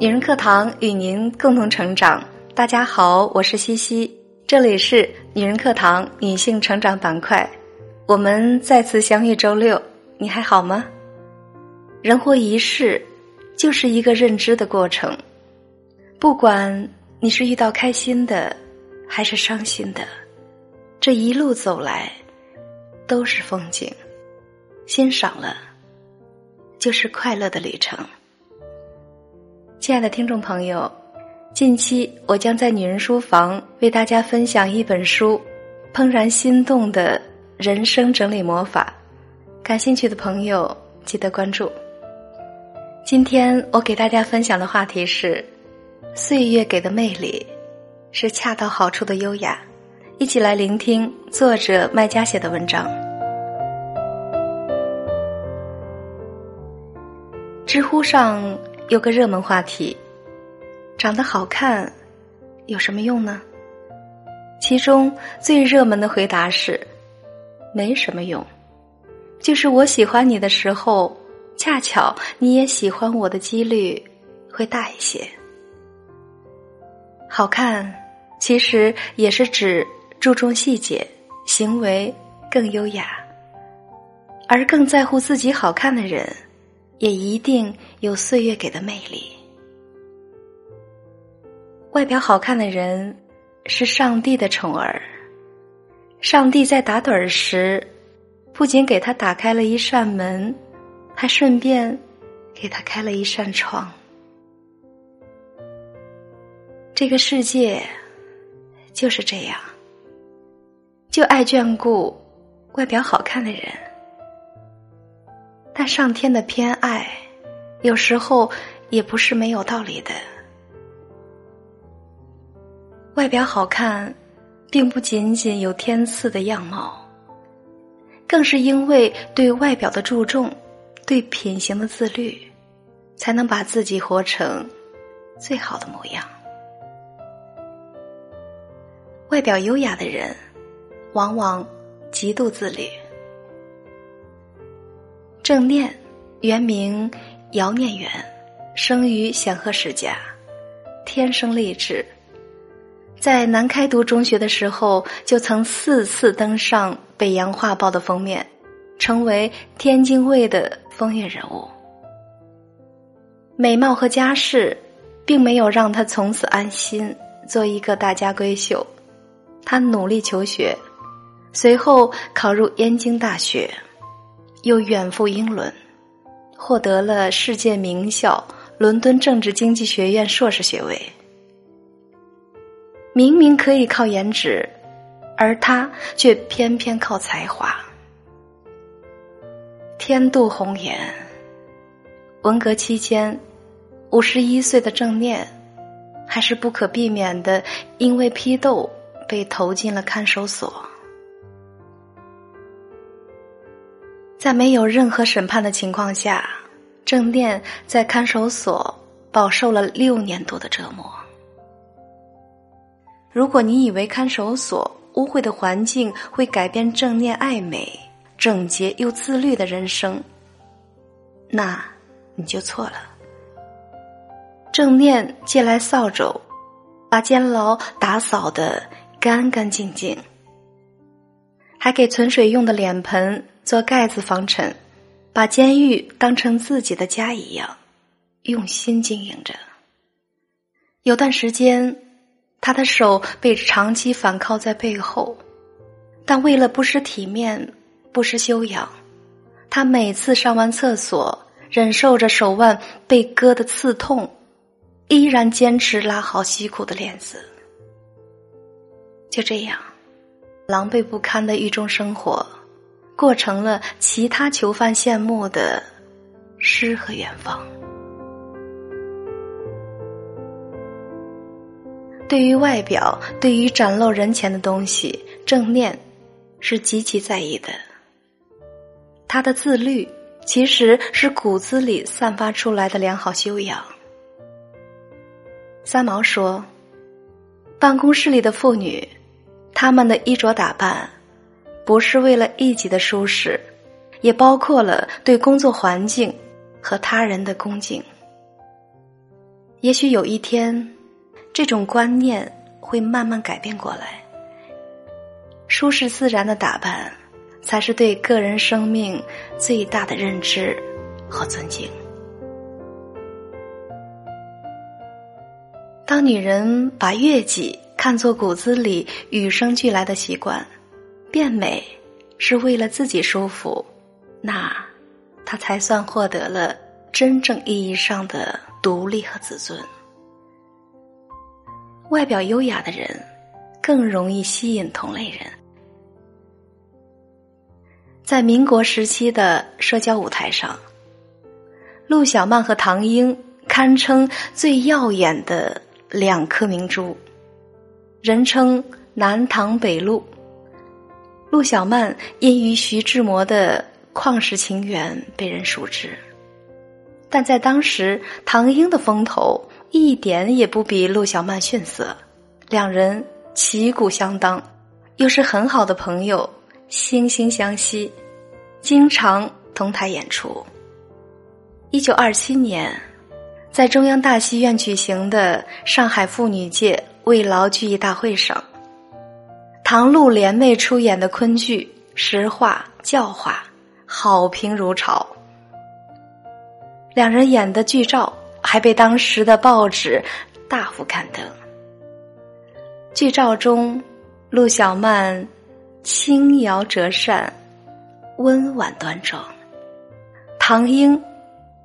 女人课堂与您共同成长。大家好，我是西西，这里是女人课堂女性成长板块。我们再次相遇周六，你还好吗？人活一世，就是一个认知的过程。不管你是遇到开心的，还是伤心的，这一路走来，都是风景。欣赏了，就是快乐的旅程。亲爱的听众朋友，近期我将在女人书房为大家分享一本书《怦然心动的人生整理魔法》，感兴趣的朋友记得关注。今天我给大家分享的话题是：岁月给的魅力是恰到好处的优雅。一起来聆听作者麦家写的文章。知乎上。有个热门话题，长得好看有什么用呢？其中最热门的回答是：没什么用，就是我喜欢你的时候，恰巧你也喜欢我的几率会大一些。好看其实也是指注重细节，行为更优雅，而更在乎自己好看的人。也一定有岁月给的魅力。外表好看的人是上帝的宠儿，上帝在打盹儿时，不仅给他打开了一扇门，还顺便给他开了一扇窗。这个世界就是这样，就爱眷顾外表好看的人。但上天的偏爱，有时候也不是没有道理的。外表好看，并不仅仅有天赐的样貌，更是因为对外表的注重，对品行的自律，才能把自己活成最好的模样。外表优雅的人，往往极度自律。郑念，原名姚念远，生于显赫世家，天生丽质。在南开读中学的时候，就曾四次登上《北洋画报》的封面，成为天津卫的风云人物。美貌和家世，并没有让他从此安心做一个大家闺秀。他努力求学，随后考入燕京大学。又远赴英伦，获得了世界名校伦敦政治经济学院硕士学位。明明可以靠颜值，而他却偏偏靠才华。天妒红颜。文革期间，五十一岁的郑念，还是不可避免的因为批斗被投进了看守所。在没有任何审判的情况下，正念在看守所饱受了六年多的折磨。如果你以为看守所污秽的环境会改变正念爱美、整洁又自律的人生，那你就错了。正念借来扫帚，把监牢打扫的干干净净，还给存水用的脸盆。做盖子防尘，把监狱当成自己的家一样，用心经营着。有段时间，他的手被长期反铐在背后，但为了不失体面、不失修养，他每次上完厕所，忍受着手腕被割的刺痛，依然坚持拉好西裤的链子。就这样，狼狈不堪的狱中生活。过成了其他囚犯羡慕的诗和远方。对于外表，对于展露人前的东西，正念是极其在意的。他的自律其实是骨子里散发出来的良好修养。三毛说：“办公室里的妇女，她们的衣着打扮。”不是为了一己的舒适，也包括了对工作环境和他人的恭敬。也许有一天，这种观念会慢慢改变过来。舒适自然的打扮，才是对个人生命最大的认知和尊敬。当女人把悦己看作骨子里与生俱来的习惯，变美是为了自己舒服，那他才算获得了真正意义上的独立和自尊。外表优雅的人更容易吸引同类人。在民国时期的社交舞台上，陆小曼和唐英堪称最耀眼的。两颗明珠，人称南唐北陆。陆小曼因与徐志摩的旷世情缘被人熟知，但在当时，唐英的风头一点也不比陆小曼逊色，两人旗鼓相当，又是很好的朋友，惺惺相惜，经常同台演出。一九二七年。在中央大戏院举行的上海妇女界慰劳剧艺大会上，唐陆联袂出演的昆剧《实话教化》好评如潮。两人演的剧照还被当时的报纸大幅刊登。剧照中，陆小曼轻摇折扇，温婉端庄；唐英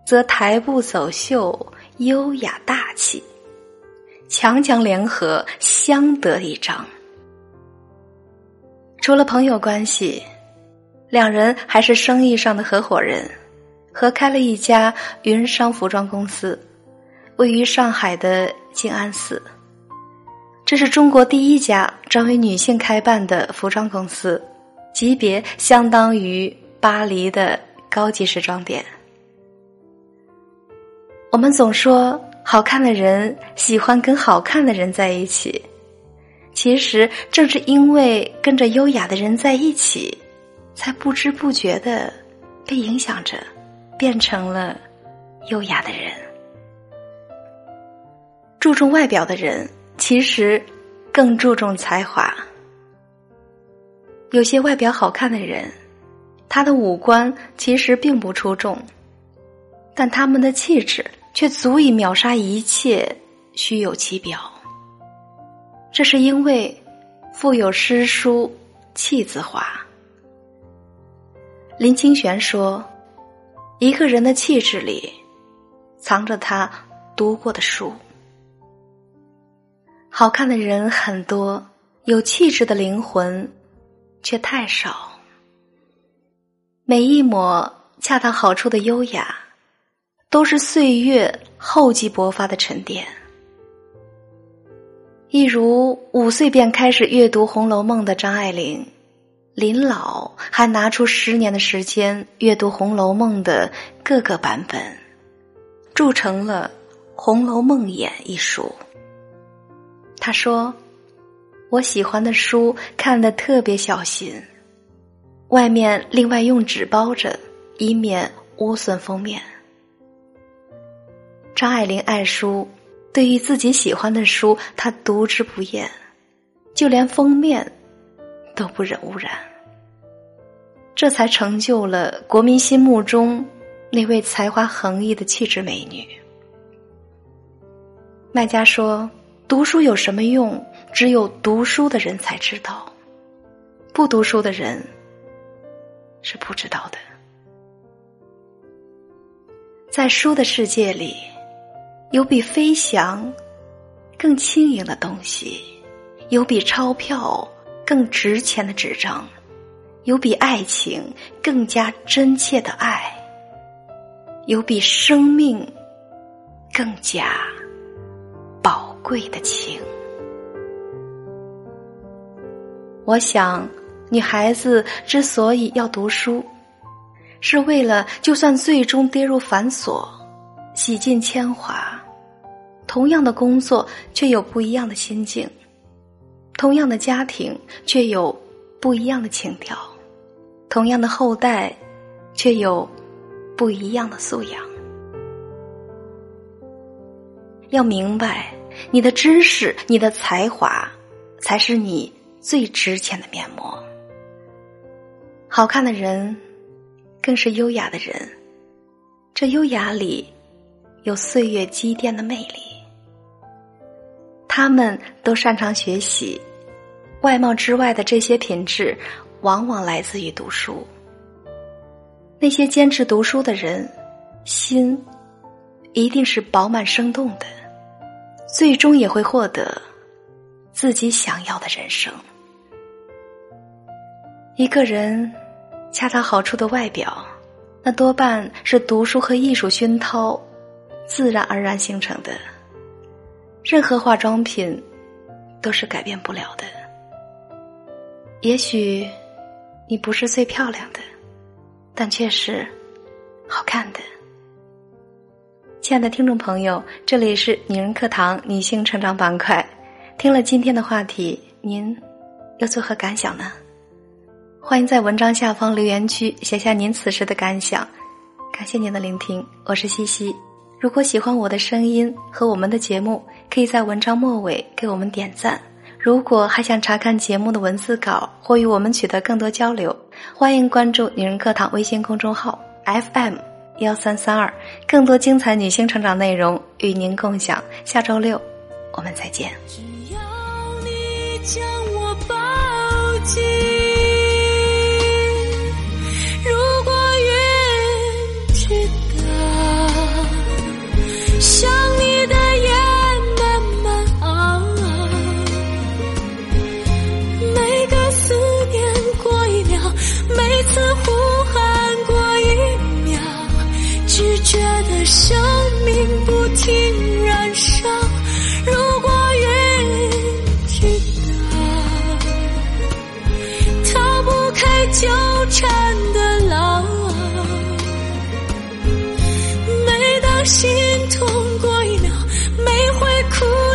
则抬步走秀。优雅大气，强强联合，相得益彰。除了朋友关系，两人还是生意上的合伙人，合开了一家云商服装公司，位于上海的静安寺。这是中国第一家专为女性开办的服装公司，级别相当于巴黎的高级时装店。我们总说好看的人喜欢跟好看的人在一起，其实正是因为跟着优雅的人在一起，才不知不觉的被影响着，变成了优雅的人。注重外表的人，其实更注重才华。有些外表好看的人，他的五官其实并不出众，但他们的气质。却足以秒杀一切虚有其表。这是因为腹有诗书气自华。林清玄说：“一个人的气质里，藏着他读过的书。好看的人很多，有气质的灵魂却太少。每一抹恰到好处的优雅。”都是岁月厚积薄发的沉淀，一如五岁便开始阅读《红楼梦》的张爱玲，临老还拿出十年的时间阅读《红楼梦》的各个版本，铸成了《红楼梦演》一书。他说：“我喜欢的书看得特别小心，外面另外用纸包着，以免污损封面。”张爱玲爱书，对于自己喜欢的书，她读之不厌，就连封面都不忍污染。这才成就了国民心目中那位才华横溢的气质美女。卖家说：“读书有什么用？只有读书的人才知道，不读书的人是不知道的。”在书的世界里。有比飞翔更轻盈的东西，有比钞票更值钱的纸张，有比爱情更加真切的爱，有比生命更加宝贵的情。我想，女孩子之所以要读书，是为了就算最终跌入繁琐，洗尽铅华。同样的工作，却有不一样的心境；同样的家庭，却有不一样的情调；同样的后代，却有不一样的素养。要明白，你的知识、你的才华，才是你最值钱的面膜。好看的人，更是优雅的人。这优雅里，有岁月积淀的魅力。他们都擅长学习，外貌之外的这些品质，往往来自于读书。那些坚持读书的人，心一定是饱满生动的，最终也会获得自己想要的人生。一个人恰到好处的外表，那多半是读书和艺术熏陶，自然而然形成的。任何化妆品都是改变不了的。也许你不是最漂亮的，但却是好看的。亲爱的听众朋友，这里是女人课堂女性成长板块。听了今天的话题，您又作何感想呢？欢迎在文章下方留言区写下您此时的感想。感谢您的聆听，我是西西。如果喜欢我的声音和我们的节目，可以在文章末尾给我们点赞。如果还想查看节目的文字稿或与我们取得更多交流，欢迎关注“女人课堂”微信公众号 FM 幺三三二，更多精彩女性成长内容与您共享。下周六我们再见。只要你将我抱紧。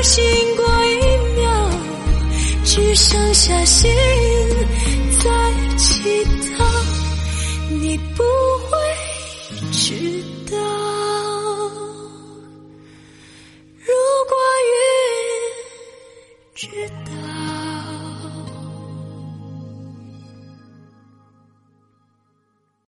醒过一秒，只剩下心。